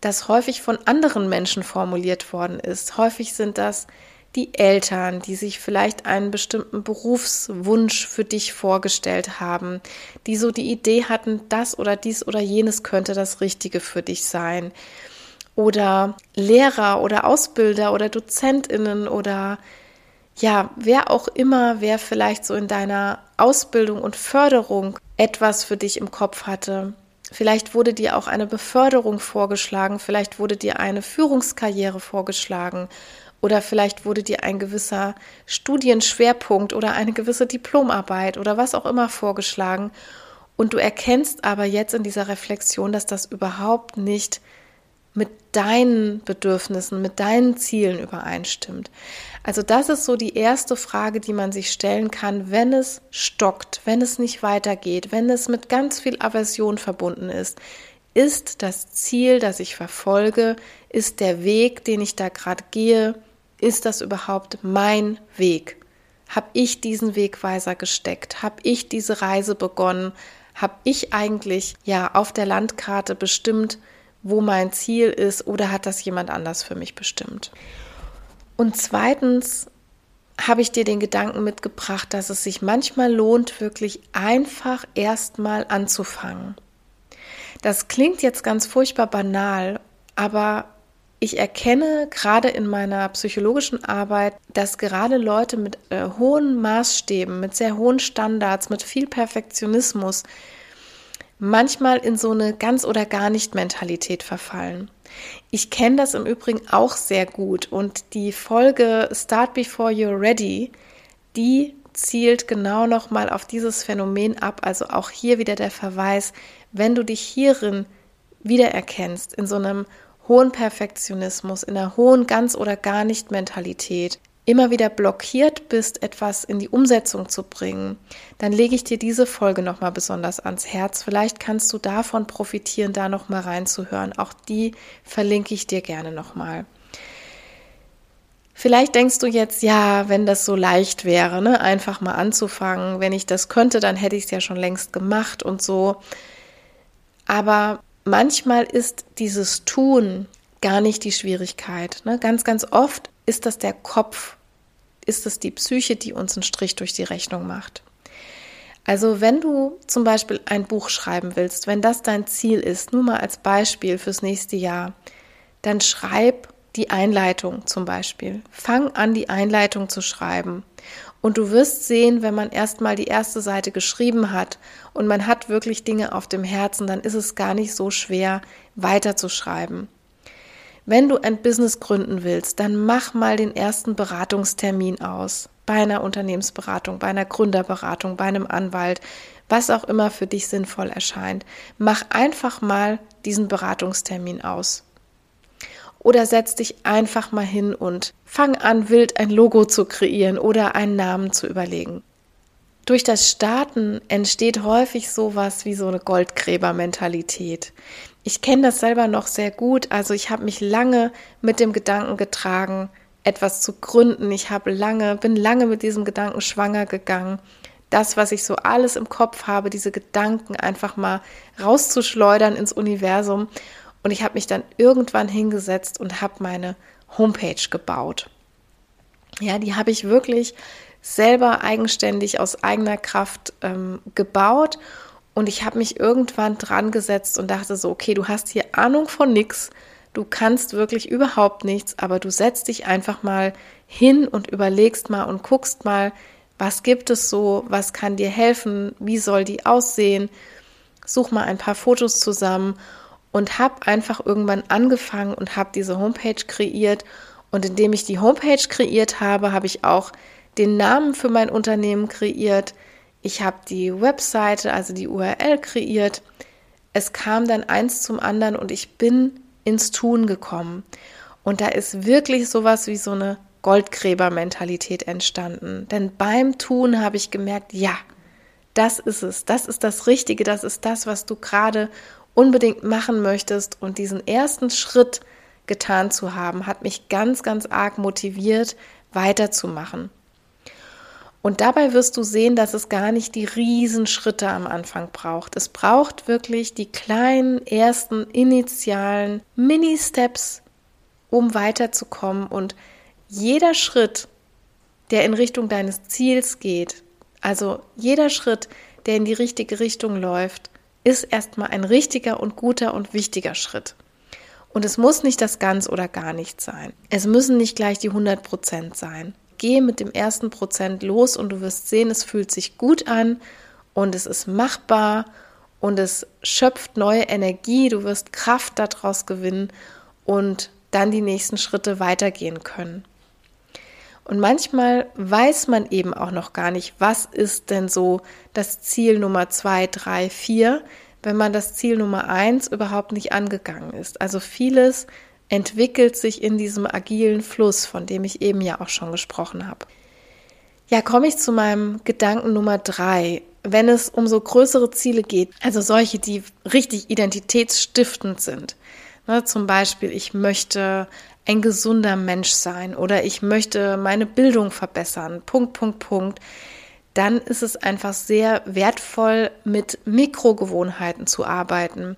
das häufig von anderen Menschen formuliert worden ist. Häufig sind das die Eltern, die sich vielleicht einen bestimmten Berufswunsch für dich vorgestellt haben, die so die Idee hatten, das oder dies oder jenes könnte das Richtige für dich sein. Oder Lehrer oder Ausbilder oder Dozentinnen oder ja, wer auch immer, wer vielleicht so in deiner Ausbildung und Förderung etwas für dich im Kopf hatte. Vielleicht wurde dir auch eine Beförderung vorgeschlagen, vielleicht wurde dir eine Führungskarriere vorgeschlagen oder vielleicht wurde dir ein gewisser Studienschwerpunkt oder eine gewisse Diplomarbeit oder was auch immer vorgeschlagen. Und du erkennst aber jetzt in dieser Reflexion, dass das überhaupt nicht mit deinen Bedürfnissen, mit deinen Zielen übereinstimmt. Also das ist so die erste Frage, die man sich stellen kann, wenn es stockt, wenn es nicht weitergeht, wenn es mit ganz viel Aversion verbunden ist. Ist das Ziel, das ich verfolge, ist der Weg, den ich da gerade gehe, ist das überhaupt mein Weg? Habe ich diesen Wegweiser gesteckt? Habe ich diese Reise begonnen? Habe ich eigentlich ja auf der Landkarte bestimmt, wo mein Ziel ist oder hat das jemand anders für mich bestimmt? Und zweitens habe ich dir den Gedanken mitgebracht, dass es sich manchmal lohnt, wirklich einfach erstmal anzufangen. Das klingt jetzt ganz furchtbar banal, aber ich erkenne gerade in meiner psychologischen Arbeit, dass gerade Leute mit äh, hohen Maßstäben, mit sehr hohen Standards, mit viel Perfektionismus manchmal in so eine ganz oder gar nicht Mentalität verfallen. Ich kenne das im Übrigen auch sehr gut und die Folge Start Before You're Ready, die zielt genau nochmal auf dieses Phänomen ab. Also auch hier wieder der Verweis, wenn du dich hierin wiedererkennst, in so einem hohen Perfektionismus, in einer hohen ganz oder gar nicht Mentalität, immer wieder blockiert bist, etwas in die Umsetzung zu bringen, dann lege ich dir diese Folge nochmal besonders ans Herz. Vielleicht kannst du davon profitieren, da nochmal reinzuhören. Auch die verlinke ich dir gerne nochmal. Vielleicht denkst du jetzt, ja, wenn das so leicht wäre, ne, einfach mal anzufangen. Wenn ich das könnte, dann hätte ich es ja schon längst gemacht und so. Aber manchmal ist dieses Tun gar nicht die Schwierigkeit. Ne? Ganz, ganz oft ist das der Kopf, ist es die Psyche, die uns einen Strich durch die Rechnung macht. Also wenn du zum Beispiel ein Buch schreiben willst, wenn das dein Ziel ist, nur mal als Beispiel fürs nächste Jahr, dann schreib die Einleitung zum Beispiel. Fang an, die Einleitung zu schreiben. Und du wirst sehen, wenn man erstmal die erste Seite geschrieben hat und man hat wirklich Dinge auf dem Herzen, dann ist es gar nicht so schwer, weiterzuschreiben. Wenn du ein Business gründen willst, dann mach mal den ersten Beratungstermin aus. Bei einer Unternehmensberatung, bei einer Gründerberatung, bei einem Anwalt, was auch immer für dich sinnvoll erscheint. Mach einfach mal diesen Beratungstermin aus. Oder setz dich einfach mal hin und fang an, wild ein Logo zu kreieren oder einen Namen zu überlegen. Durch das Starten entsteht häufig sowas wie so eine Goldgräbermentalität. Ich kenne das selber noch sehr gut. Also ich habe mich lange mit dem Gedanken getragen, etwas zu gründen. Ich habe lange, bin lange mit diesem Gedanken schwanger gegangen. Das, was ich so alles im Kopf habe, diese Gedanken einfach mal rauszuschleudern ins Universum. Und ich habe mich dann irgendwann hingesetzt und habe meine Homepage gebaut. Ja, die habe ich wirklich selber eigenständig aus eigener Kraft ähm, gebaut und ich habe mich irgendwann dran gesetzt und dachte so, okay, du hast hier Ahnung von nichts, du kannst wirklich überhaupt nichts, aber du setzt dich einfach mal hin und überlegst mal und guckst mal, was gibt es so, was kann dir helfen, wie soll die aussehen, such mal ein paar Fotos zusammen und habe einfach irgendwann angefangen und habe diese Homepage kreiert. Und indem ich die Homepage kreiert habe, habe ich auch den Namen für mein Unternehmen kreiert, ich habe die Webseite, also die URL kreiert. Es kam dann eins zum anderen und ich bin ins Tun gekommen. Und da ist wirklich sowas wie so eine Goldgräbermentalität entstanden. Denn beim Tun habe ich gemerkt, ja, das ist es, das ist das Richtige, das ist das, was du gerade unbedingt machen möchtest. Und diesen ersten Schritt getan zu haben, hat mich ganz, ganz arg motiviert, weiterzumachen. Und dabei wirst du sehen, dass es gar nicht die Riesenschritte am Anfang braucht. Es braucht wirklich die kleinen ersten initialen Mini-Steps, um weiterzukommen. Und jeder Schritt, der in Richtung deines Ziels geht, also jeder Schritt, der in die richtige Richtung läuft, ist erstmal ein richtiger und guter und wichtiger Schritt. Und es muss nicht das ganz oder gar nicht sein. Es müssen nicht gleich die 100 Prozent sein geh mit dem ersten Prozent los und du wirst sehen, es fühlt sich gut an und es ist machbar und es schöpft neue Energie, du wirst Kraft daraus gewinnen und dann die nächsten Schritte weitergehen können. Und manchmal weiß man eben auch noch gar nicht, was ist denn so das Ziel Nummer zwei, drei, vier, wenn man das Ziel Nummer eins überhaupt nicht angegangen ist. Also vieles entwickelt sich in diesem agilen Fluss, von dem ich eben ja auch schon gesprochen habe. Ja, komme ich zu meinem Gedanken Nummer drei. Wenn es um so größere Ziele geht, also solche, die richtig identitätsstiftend sind, ne, zum Beispiel, ich möchte ein gesunder Mensch sein oder ich möchte meine Bildung verbessern, Punkt, Punkt, Punkt, dann ist es einfach sehr wertvoll, mit Mikrogewohnheiten zu arbeiten.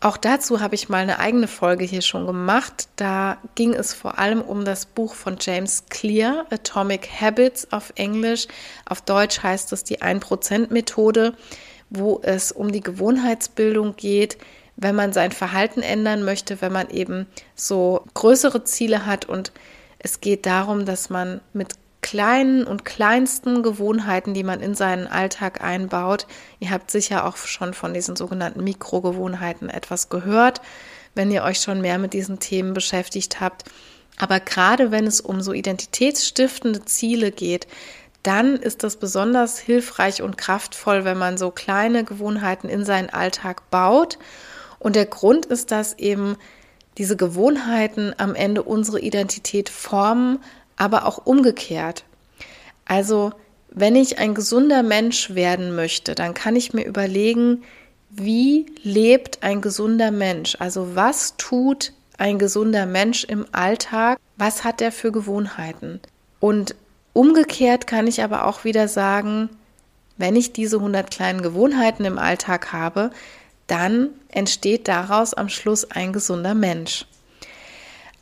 Auch dazu habe ich mal eine eigene Folge hier schon gemacht. Da ging es vor allem um das Buch von James Clear, Atomic Habits auf Englisch. Auf Deutsch heißt es die 1%-Methode, wo es um die Gewohnheitsbildung geht, wenn man sein Verhalten ändern möchte, wenn man eben so größere Ziele hat. Und es geht darum, dass man mit kleinen und kleinsten Gewohnheiten, die man in seinen Alltag einbaut. Ihr habt sicher auch schon von diesen sogenannten Mikrogewohnheiten etwas gehört, wenn ihr euch schon mehr mit diesen Themen beschäftigt habt. Aber gerade wenn es um so identitätsstiftende Ziele geht, dann ist das besonders hilfreich und kraftvoll, wenn man so kleine Gewohnheiten in seinen Alltag baut. Und der Grund ist, dass eben diese Gewohnheiten am Ende unsere Identität formen, aber auch umgekehrt. Also, wenn ich ein gesunder Mensch werden möchte, dann kann ich mir überlegen, wie lebt ein gesunder Mensch? Also, was tut ein gesunder Mensch im Alltag? Was hat er für Gewohnheiten? Und umgekehrt kann ich aber auch wieder sagen, wenn ich diese 100 kleinen Gewohnheiten im Alltag habe, dann entsteht daraus am Schluss ein gesunder Mensch.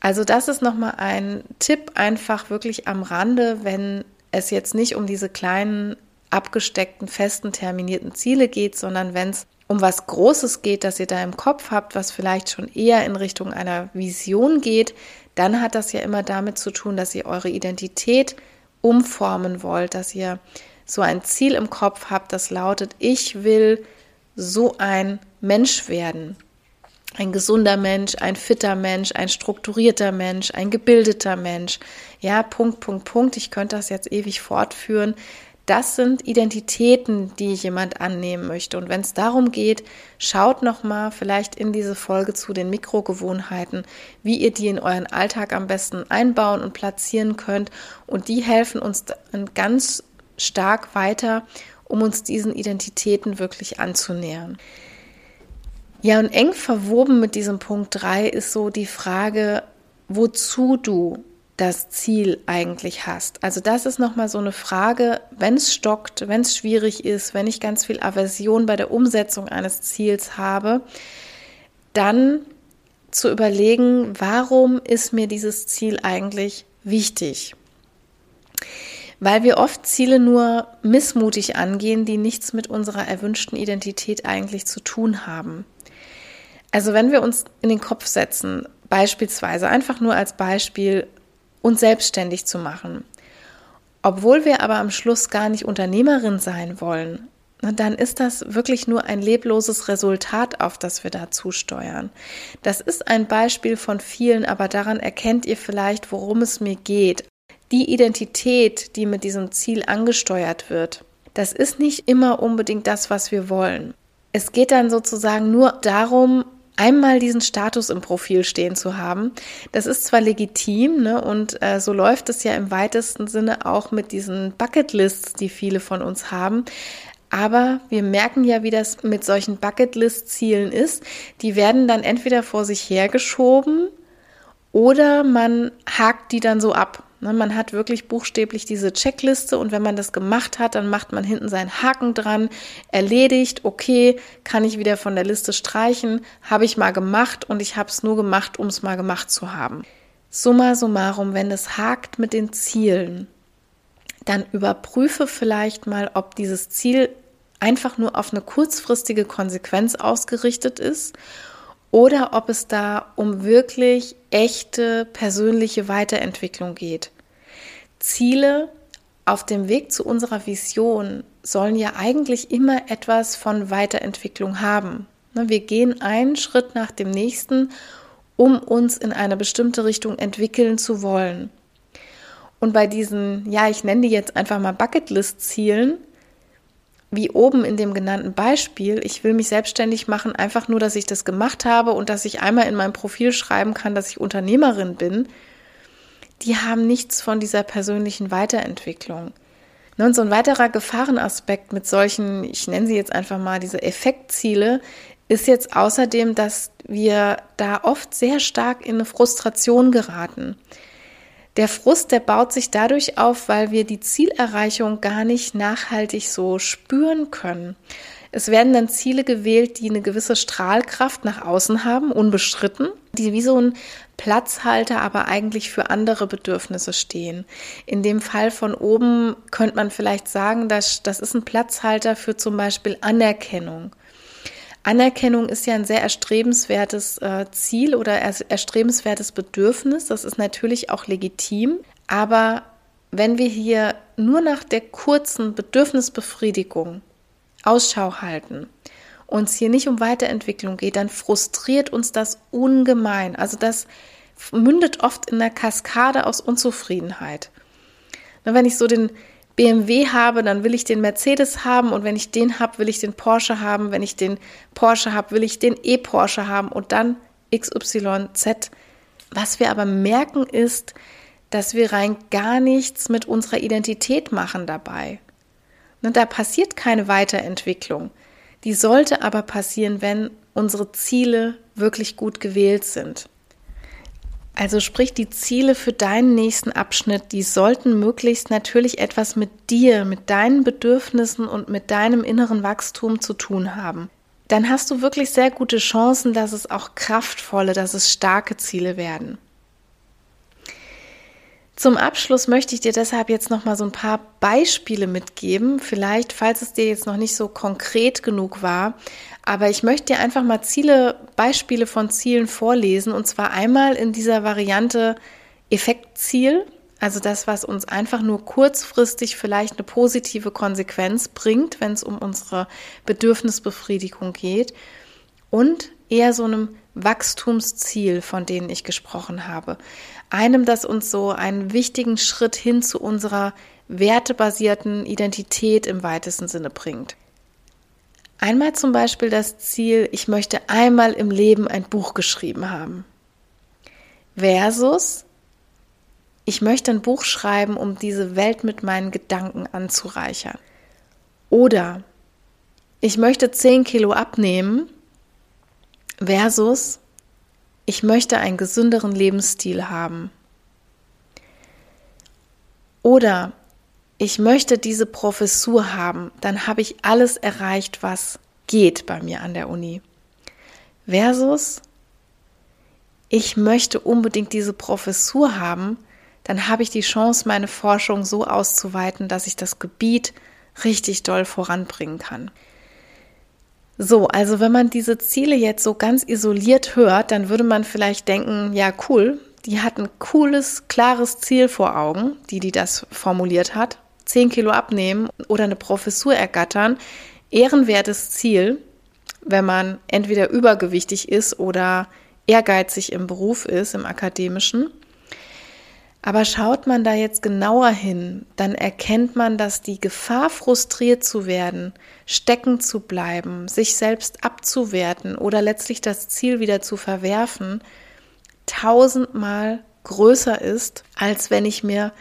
Also das ist nochmal ein Tipp einfach wirklich am Rande, wenn es jetzt nicht um diese kleinen, abgesteckten, festen, terminierten Ziele geht, sondern wenn es um was Großes geht, das ihr da im Kopf habt, was vielleicht schon eher in Richtung einer Vision geht, dann hat das ja immer damit zu tun, dass ihr eure Identität umformen wollt, dass ihr so ein Ziel im Kopf habt, das lautet, ich will so ein Mensch werden. Ein gesunder Mensch, ein fitter Mensch, ein strukturierter Mensch, ein gebildeter Mensch. Ja, Punkt, Punkt, Punkt. Ich könnte das jetzt ewig fortführen. Das sind Identitäten, die jemand annehmen möchte. Und wenn es darum geht, schaut nochmal vielleicht in diese Folge zu den Mikrogewohnheiten, wie ihr die in euren Alltag am besten einbauen und platzieren könnt. Und die helfen uns ganz stark weiter, um uns diesen Identitäten wirklich anzunähern. Ja, und eng verwoben mit diesem Punkt 3 ist so die Frage, wozu du das Ziel eigentlich hast. Also das ist nochmal so eine Frage, wenn es stockt, wenn es schwierig ist, wenn ich ganz viel Aversion bei der Umsetzung eines Ziels habe, dann zu überlegen, warum ist mir dieses Ziel eigentlich wichtig? Weil wir oft Ziele nur missmutig angehen, die nichts mit unserer erwünschten Identität eigentlich zu tun haben. Also wenn wir uns in den Kopf setzen, beispielsweise einfach nur als Beispiel, uns selbstständig zu machen. Obwohl wir aber am Schluss gar nicht Unternehmerin sein wollen, dann ist das wirklich nur ein lebloses Resultat, auf das wir da zusteuern. Das ist ein Beispiel von vielen, aber daran erkennt ihr vielleicht, worum es mir geht. Die Identität, die mit diesem Ziel angesteuert wird, das ist nicht immer unbedingt das, was wir wollen. Es geht dann sozusagen nur darum, einmal diesen Status im Profil stehen zu haben. Das ist zwar legitim, ne, und äh, so läuft es ja im weitesten Sinne auch mit diesen Bucketlists, die viele von uns haben. Aber wir merken ja, wie das mit solchen Bucketlist-Zielen ist. Die werden dann entweder vor sich hergeschoben oder man hakt die dann so ab. Ne, man hat wirklich buchstäblich diese Checkliste und wenn man das gemacht hat, dann macht man hinten seinen Haken dran, erledigt, okay, kann ich wieder von der Liste streichen, habe ich mal gemacht und ich habe es nur gemacht, um es mal gemacht zu haben. Summa summarum, wenn es hakt mit den Zielen, dann überprüfe vielleicht mal, ob dieses Ziel einfach nur auf eine kurzfristige Konsequenz ausgerichtet ist oder ob es da um wirklich echte persönliche Weiterentwicklung geht. Ziele auf dem Weg zu unserer Vision sollen ja eigentlich immer etwas von Weiterentwicklung haben. Ne, wir gehen einen Schritt nach dem nächsten, um uns in eine bestimmte Richtung entwickeln zu wollen. Und bei diesen, ja, ich nenne die jetzt einfach mal Bucketlist-Zielen, wie oben in dem genannten Beispiel, ich will mich selbstständig machen, einfach nur, dass ich das gemacht habe und dass ich einmal in meinem Profil schreiben kann, dass ich Unternehmerin bin, die haben nichts von dieser persönlichen Weiterentwicklung. Ne, und so ein weiterer Gefahrenaspekt mit solchen, ich nenne sie jetzt einfach mal diese Effektziele, ist jetzt außerdem, dass wir da oft sehr stark in eine Frustration geraten. Der Frust, der baut sich dadurch auf, weil wir die Zielerreichung gar nicht nachhaltig so spüren können. Es werden dann Ziele gewählt, die eine gewisse Strahlkraft nach außen haben, unbestritten, die wie so ein Platzhalter aber eigentlich für andere Bedürfnisse stehen. In dem Fall von oben könnte man vielleicht sagen, dass das ist ein Platzhalter für zum Beispiel Anerkennung. Anerkennung ist ja ein sehr erstrebenswertes äh, Ziel oder erstrebenswertes Bedürfnis. Das ist natürlich auch legitim. Aber wenn wir hier nur nach der kurzen Bedürfnisbefriedigung Ausschau halten, uns hier nicht um Weiterentwicklung geht, dann frustriert uns das ungemein. Also das mündet oft in der Kaskade aus Unzufriedenheit. Wenn ich so den BMW habe, dann will ich den Mercedes haben und wenn ich den habe, will ich den Porsche haben. Wenn ich den Porsche habe, will ich den E-Porsche haben und dann XYZ. Was wir aber merken ist, dass wir rein gar nichts mit unserer Identität machen dabei. Und ne, da passiert keine Weiterentwicklung. Die sollte aber passieren, wenn unsere Ziele wirklich gut gewählt sind. Also sprich, die Ziele für deinen nächsten Abschnitt, die sollten möglichst natürlich etwas mit dir, mit deinen Bedürfnissen und mit deinem inneren Wachstum zu tun haben. Dann hast du wirklich sehr gute Chancen, dass es auch kraftvolle, dass es starke Ziele werden. Zum Abschluss möchte ich dir deshalb jetzt noch mal so ein paar Beispiele mitgeben, vielleicht falls es dir jetzt noch nicht so konkret genug war, aber ich möchte dir einfach mal Ziele, Beispiele von Zielen vorlesen. Und zwar einmal in dieser Variante Effektziel, also das, was uns einfach nur kurzfristig vielleicht eine positive Konsequenz bringt, wenn es um unsere Bedürfnisbefriedigung geht. Und eher so einem Wachstumsziel, von denen ich gesprochen habe. Einem, das uns so einen wichtigen Schritt hin zu unserer wertebasierten Identität im weitesten Sinne bringt. Einmal zum Beispiel das Ziel, ich möchte einmal im Leben ein Buch geschrieben haben. Versus, ich möchte ein Buch schreiben, um diese Welt mit meinen Gedanken anzureichern. Oder ich möchte 10 Kilo abnehmen versus ich möchte einen gesünderen Lebensstil haben. Oder ich möchte diese Professur haben, dann habe ich alles erreicht, was geht bei mir an der Uni. Versus ich möchte unbedingt diese Professur haben, dann habe ich die Chance, meine Forschung so auszuweiten, dass ich das Gebiet richtig doll voranbringen kann. So, also wenn man diese Ziele jetzt so ganz isoliert hört, dann würde man vielleicht denken, ja cool, die hat ein cooles, klares Ziel vor Augen, die die das formuliert hat. Zehn Kilo abnehmen oder eine Professur ergattern. Ehrenwertes Ziel, wenn man entweder übergewichtig ist oder ehrgeizig im Beruf ist, im akademischen. Aber schaut man da jetzt genauer hin, dann erkennt man, dass die Gefahr, frustriert zu werden, stecken zu bleiben, sich selbst abzuwerten oder letztlich das Ziel wieder zu verwerfen, tausendmal größer ist, als wenn ich mir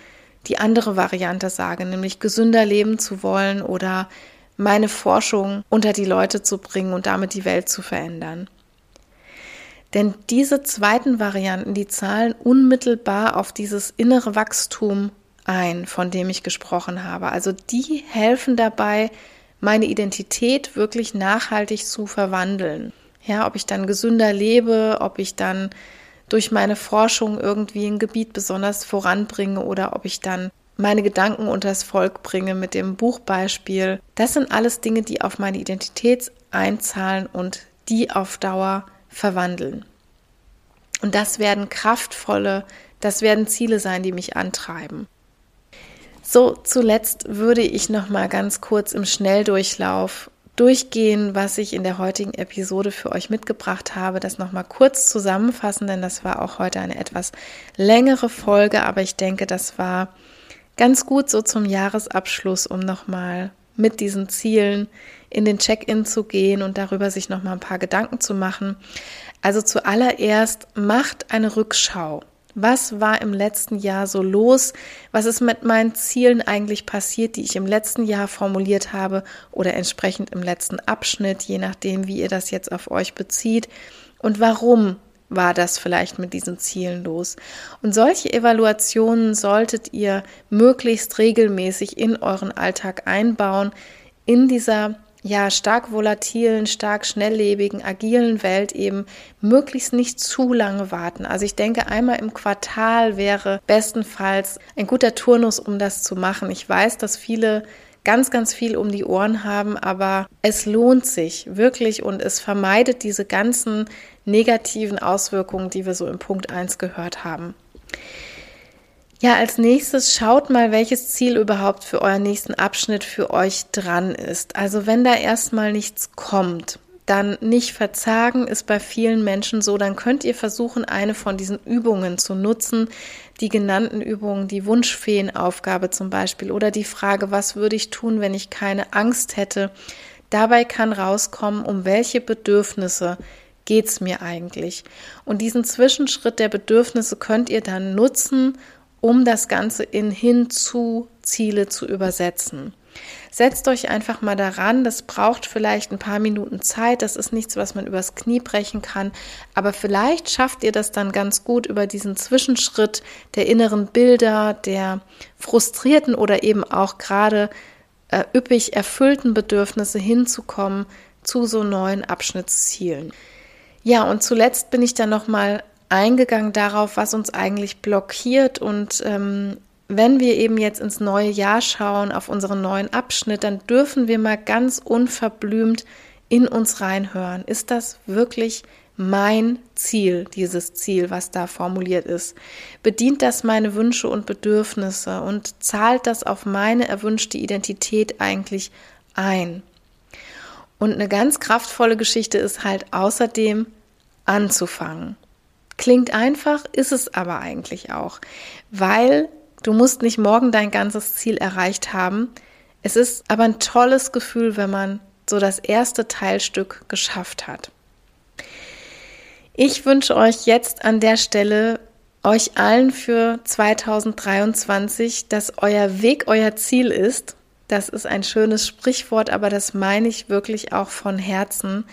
die andere Variante sage, nämlich gesünder leben zu wollen oder meine Forschung unter die Leute zu bringen und damit die Welt zu verändern. Denn diese zweiten Varianten, die zahlen unmittelbar auf dieses innere Wachstum ein, von dem ich gesprochen habe. Also die helfen dabei, meine Identität wirklich nachhaltig zu verwandeln. Ja, ob ich dann gesünder lebe, ob ich dann durch meine Forschung irgendwie ein Gebiet besonders voranbringe oder ob ich dann meine Gedanken unters Volk bringe mit dem Buchbeispiel. Das sind alles Dinge, die auf meine Identität einzahlen und die auf Dauer verwandeln. Und das werden kraftvolle, das werden Ziele sein, die mich antreiben. So, zuletzt würde ich noch mal ganz kurz im Schnelldurchlauf durchgehen, was ich in der heutigen Episode für euch mitgebracht habe, das noch mal kurz zusammenfassen, denn das war auch heute eine etwas längere Folge, aber ich denke, das war ganz gut so zum Jahresabschluss, um noch mal mit diesen Zielen in den Check-in zu gehen und darüber sich noch mal ein paar Gedanken zu machen. Also zuallererst macht eine Rückschau. Was war im letzten Jahr so los? Was ist mit meinen Zielen eigentlich passiert, die ich im letzten Jahr formuliert habe oder entsprechend im letzten Abschnitt, je nachdem, wie ihr das jetzt auf euch bezieht? Und warum war das vielleicht mit diesen Zielen los? Und solche Evaluationen solltet ihr möglichst regelmäßig in euren Alltag einbauen, in dieser ja, stark volatilen, stark schnelllebigen, agilen Welt eben möglichst nicht zu lange warten. Also ich denke, einmal im Quartal wäre bestenfalls ein guter Turnus, um das zu machen. Ich weiß, dass viele ganz, ganz viel um die Ohren haben, aber es lohnt sich wirklich und es vermeidet diese ganzen negativen Auswirkungen, die wir so im Punkt 1 gehört haben. Ja, als nächstes schaut mal, welches Ziel überhaupt für euren nächsten Abschnitt für euch dran ist. Also wenn da erstmal nichts kommt, dann nicht verzagen, ist bei vielen Menschen so, dann könnt ihr versuchen, eine von diesen Übungen zu nutzen. Die genannten Übungen, die Wunschfeenaufgabe zum Beispiel oder die Frage, was würde ich tun, wenn ich keine Angst hätte. Dabei kann rauskommen, um welche Bedürfnisse geht's mir eigentlich. Und diesen Zwischenschritt der Bedürfnisse könnt ihr dann nutzen, um das Ganze in hin zu Ziele zu übersetzen. Setzt euch einfach mal daran, das braucht vielleicht ein paar Minuten Zeit, das ist nichts, was man übers Knie brechen kann, aber vielleicht schafft ihr das dann ganz gut über diesen Zwischenschritt der inneren Bilder, der frustrierten oder eben auch gerade äh, üppig erfüllten Bedürfnisse hinzukommen zu so neuen Abschnittszielen. Ja, und zuletzt bin ich dann nochmal eingegangen darauf, was uns eigentlich blockiert und ähm, wenn wir eben jetzt ins neue Jahr schauen, auf unseren neuen Abschnitt, dann dürfen wir mal ganz unverblümt in uns reinhören. Ist das wirklich mein Ziel, dieses Ziel, was da formuliert ist? Bedient das meine Wünsche und Bedürfnisse und zahlt das auf meine erwünschte Identität eigentlich ein? Und eine ganz kraftvolle Geschichte ist halt außerdem anzufangen. Klingt einfach, ist es aber eigentlich auch, weil Du musst nicht morgen dein ganzes Ziel erreicht haben. Es ist aber ein tolles Gefühl, wenn man so das erste Teilstück geschafft hat. Ich wünsche euch jetzt an der Stelle euch allen für 2023, dass euer Weg euer Ziel ist. Das ist ein schönes Sprichwort, aber das meine ich wirklich auch von Herzen,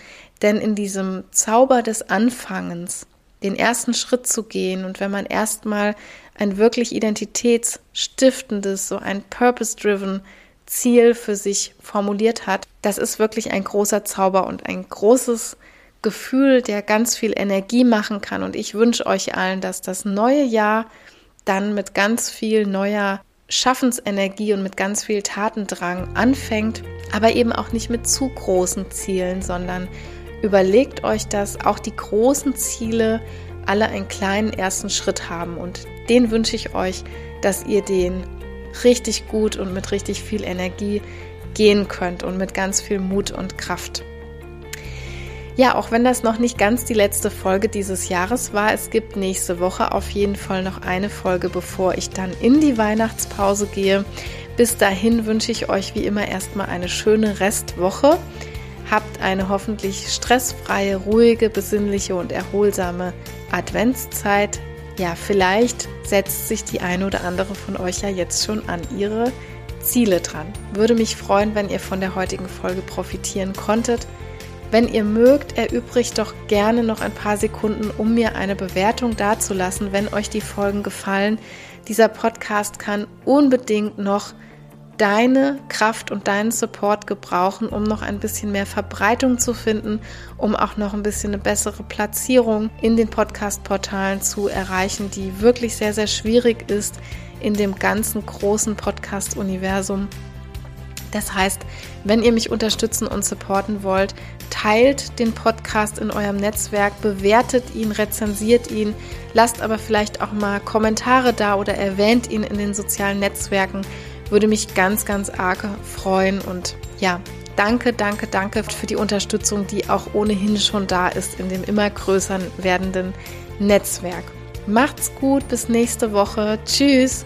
denn in diesem Zauber des Anfangens, den ersten Schritt zu gehen und wenn man erstmal ein wirklich identitätsstiftendes, so ein purpose-driven Ziel für sich formuliert hat, das ist wirklich ein großer Zauber und ein großes Gefühl, der ganz viel Energie machen kann. Und ich wünsche euch allen, dass das neue Jahr dann mit ganz viel neuer Schaffensenergie und mit ganz viel Tatendrang anfängt, aber eben auch nicht mit zu großen Zielen, sondern überlegt euch das, auch die großen Ziele alle einen kleinen ersten Schritt haben und den wünsche ich euch, dass ihr den richtig gut und mit richtig viel Energie gehen könnt und mit ganz viel Mut und Kraft. Ja, auch wenn das noch nicht ganz die letzte Folge dieses Jahres war, es gibt nächste Woche auf jeden Fall noch eine Folge, bevor ich dann in die Weihnachtspause gehe. Bis dahin wünsche ich euch wie immer erstmal eine schöne Restwoche. Habt eine hoffentlich stressfreie, ruhige, besinnliche und erholsame Adventszeit. Ja, vielleicht setzt sich die eine oder andere von euch ja jetzt schon an ihre Ziele dran. Würde mich freuen, wenn ihr von der heutigen Folge profitieren konntet. Wenn ihr mögt, erübrigt doch gerne noch ein paar Sekunden, um mir eine Bewertung dazulassen, wenn euch die Folgen gefallen. Dieser Podcast kann unbedingt noch deine Kraft und deinen Support gebrauchen, um noch ein bisschen mehr Verbreitung zu finden, um auch noch ein bisschen eine bessere Platzierung in den Podcast-Portalen zu erreichen, die wirklich sehr, sehr schwierig ist in dem ganzen großen Podcast-Universum. Das heißt, wenn ihr mich unterstützen und supporten wollt, teilt den Podcast in eurem Netzwerk, bewertet ihn, rezensiert ihn, lasst aber vielleicht auch mal Kommentare da oder erwähnt ihn in den sozialen Netzwerken würde mich ganz, ganz arg freuen. Und ja, danke, danke, danke für die Unterstützung, die auch ohnehin schon da ist in dem immer größer werdenden Netzwerk. Macht's gut, bis nächste Woche. Tschüss.